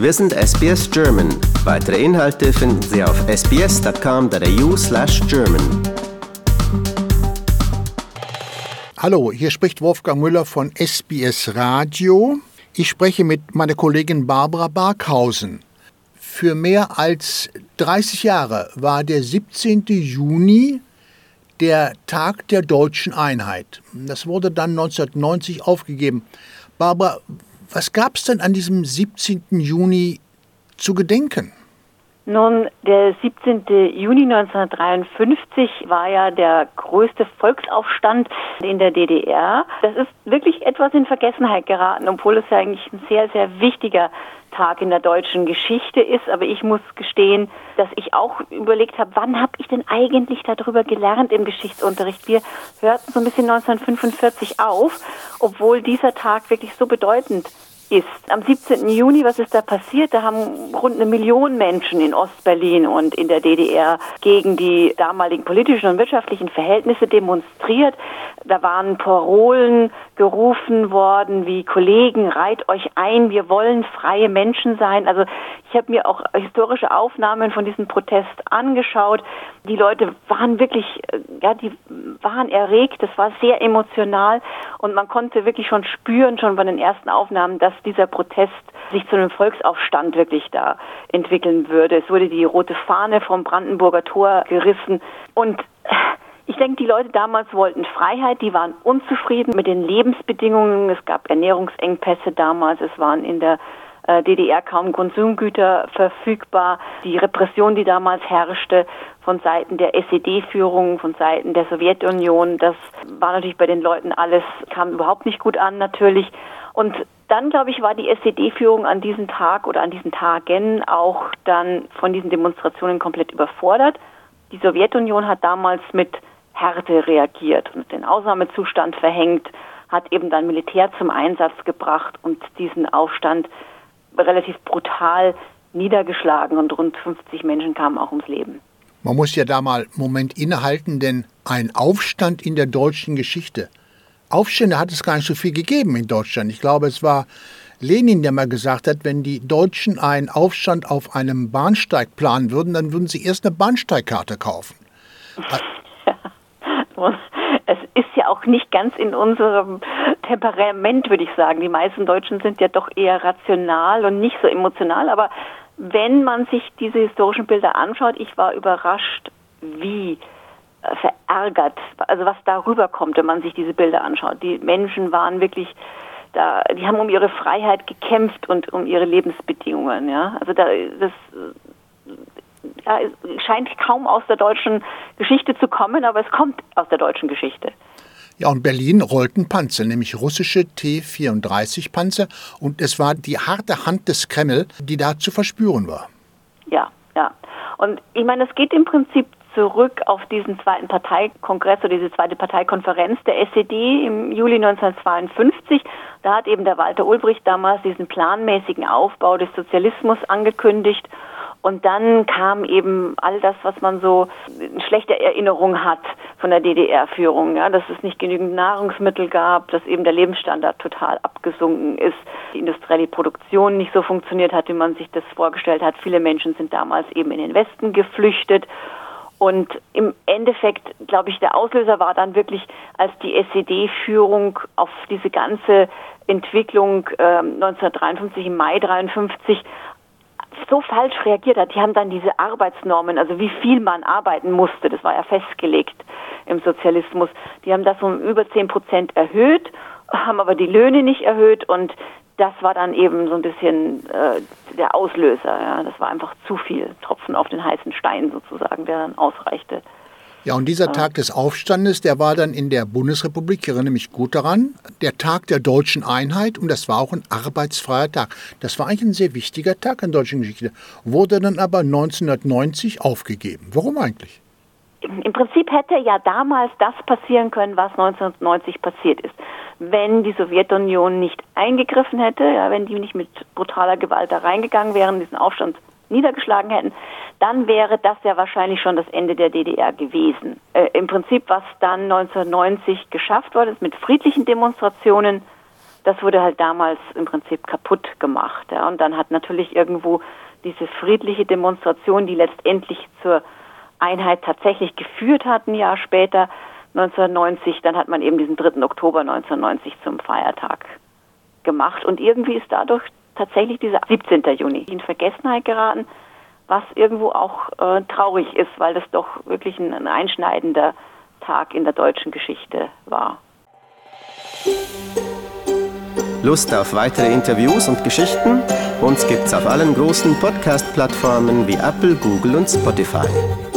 Wir sind SBS German. Weitere Inhalte finden Sie auf sbs.com.au/german. Hallo, hier spricht Wolfgang Müller von SBS Radio. Ich spreche mit meiner Kollegin Barbara Barkhausen. Für mehr als 30 Jahre war der 17. Juni der Tag der deutschen Einheit. Das wurde dann 1990 aufgegeben. Barbara, was gab es denn an diesem 17. Juni zu gedenken? Nun, der 17. Juni 1953 war ja der größte Volksaufstand in der DDR. Das ist wirklich etwas in Vergessenheit geraten, obwohl es ja eigentlich ein sehr, sehr wichtiger Tag in der deutschen Geschichte ist. Aber ich muss gestehen, dass ich auch überlegt habe, wann habe ich denn eigentlich darüber gelernt im Geschichtsunterricht? Wir hörten so ein bisschen 1945 auf, obwohl dieser Tag wirklich so bedeutend ist. Am 17. Juni, was ist da passiert? Da haben rund eine Million Menschen in Ostberlin und in der DDR gegen die damaligen politischen und wirtschaftlichen Verhältnisse demonstriert. Da waren Parolen gerufen worden wie Kollegen, reit euch ein, wir wollen freie Menschen sein. Also ich habe mir auch historische Aufnahmen von diesem Protest angeschaut. Die Leute waren wirklich, äh, ja, die waren erregt. Das war sehr emotional und man konnte wirklich schon spüren, schon bei den ersten Aufnahmen, dass dieser Protest sich zu einem Volksaufstand wirklich da entwickeln würde. Es wurde die rote Fahne vom Brandenburger Tor gerissen und ich denke, die Leute damals wollten Freiheit, die waren unzufrieden mit den Lebensbedingungen. Es gab Ernährungsengpässe damals, es waren in der äh, DDR kaum Konsumgüter verfügbar. Die Repression, die damals herrschte von Seiten der SED-Führung, von Seiten der Sowjetunion, das war natürlich bei den Leuten alles, kam überhaupt nicht gut an natürlich. Und dann, glaube ich, war die SED-Führung an diesem Tag oder an diesen Tagen auch dann von diesen Demonstrationen komplett überfordert. Die Sowjetunion hat damals mit Härte reagiert und den Ausnahmezustand verhängt, hat eben dann Militär zum Einsatz gebracht und diesen Aufstand relativ brutal niedergeschlagen und rund 50 Menschen kamen auch ums Leben. Man muss ja da mal einen Moment innehalten, denn ein Aufstand in der deutschen Geschichte. Aufstände hat es gar nicht so viel gegeben in Deutschland. Ich glaube, es war Lenin, der mal gesagt hat, wenn die Deutschen einen Aufstand auf einem Bahnsteig planen würden, dann würden sie erst eine Bahnsteigkarte kaufen. Es ist ja auch nicht ganz in unserem Temperament, würde ich sagen. Die meisten Deutschen sind ja doch eher rational und nicht so emotional. Aber wenn man sich diese historischen Bilder anschaut, ich war überrascht, wie verärgert, also was darüber kommt, wenn man sich diese Bilder anschaut. Die Menschen waren wirklich da, die haben um ihre Freiheit gekämpft und um ihre Lebensbedingungen, ja. Also da, das ja, scheint kaum aus der deutschen Geschichte zu kommen, aber es kommt aus der deutschen Geschichte. Ja, und Berlin rollten Panzer, nämlich russische T-34-Panzer. Und es war die harte Hand des Kreml, die da zu verspüren war. Ja, ja. Und ich meine, es geht im Prinzip zurück auf diesen zweiten Parteikongress oder diese zweite Parteikonferenz der SED im Juli 1952. Da hat eben der Walter Ulbricht damals diesen planmäßigen Aufbau des Sozialismus angekündigt und dann kam eben all das, was man so eine schlechte Erinnerung hat von der DDR-Führung, ja, dass es nicht genügend Nahrungsmittel gab, dass eben der Lebensstandard total abgesunken ist, die industrielle Produktion nicht so funktioniert hat, wie man sich das vorgestellt hat. Viele Menschen sind damals eben in den Westen geflüchtet. Und im Endeffekt, glaube ich, der Auslöser war dann wirklich, als die SED-Führung auf diese ganze Entwicklung äh, 1953, im Mai 1953, so falsch reagiert hat. Die haben dann diese Arbeitsnormen, also wie viel man arbeiten musste, das war ja festgelegt im Sozialismus, die haben das um über 10 Prozent erhöht, haben aber die Löhne nicht erhöht und das war dann eben so ein bisschen äh, der Auslöser. Ja. Das war einfach zu viel Tropfen auf den heißen Stein sozusagen, der dann ausreichte. Ja, und dieser Tag des Aufstandes, der war dann in der Bundesrepublik, ich erinnere mich gut daran, der Tag der deutschen Einheit und das war auch ein arbeitsfreier Tag. Das war eigentlich ein sehr wichtiger Tag in deutschen Geschichte, wurde dann aber 1990 aufgegeben. Warum eigentlich? Im Prinzip hätte ja damals das passieren können, was 1990 passiert ist. Wenn die Sowjetunion nicht eingegriffen hätte, ja, wenn die nicht mit brutaler Gewalt da reingegangen wären, diesen Aufstand niedergeschlagen hätten, dann wäre das ja wahrscheinlich schon das Ende der DDR gewesen. Äh, Im Prinzip, was dann 1990 geschafft worden ist mit friedlichen Demonstrationen, das wurde halt damals im Prinzip kaputt gemacht. Ja. Und dann hat natürlich irgendwo diese friedliche Demonstration, die letztendlich zur Einheit tatsächlich geführt hat, ein Jahr später, 1990, dann hat man eben diesen 3. Oktober 1990 zum Feiertag gemacht. Und irgendwie ist dadurch tatsächlich dieser 17. Juni in Vergessenheit geraten, was irgendwo auch äh, traurig ist, weil das doch wirklich ein, ein einschneidender Tag in der deutschen Geschichte war. Lust auf weitere Interviews und Geschichten? Uns gibt's auf allen großen Podcast-Plattformen wie Apple, Google und Spotify.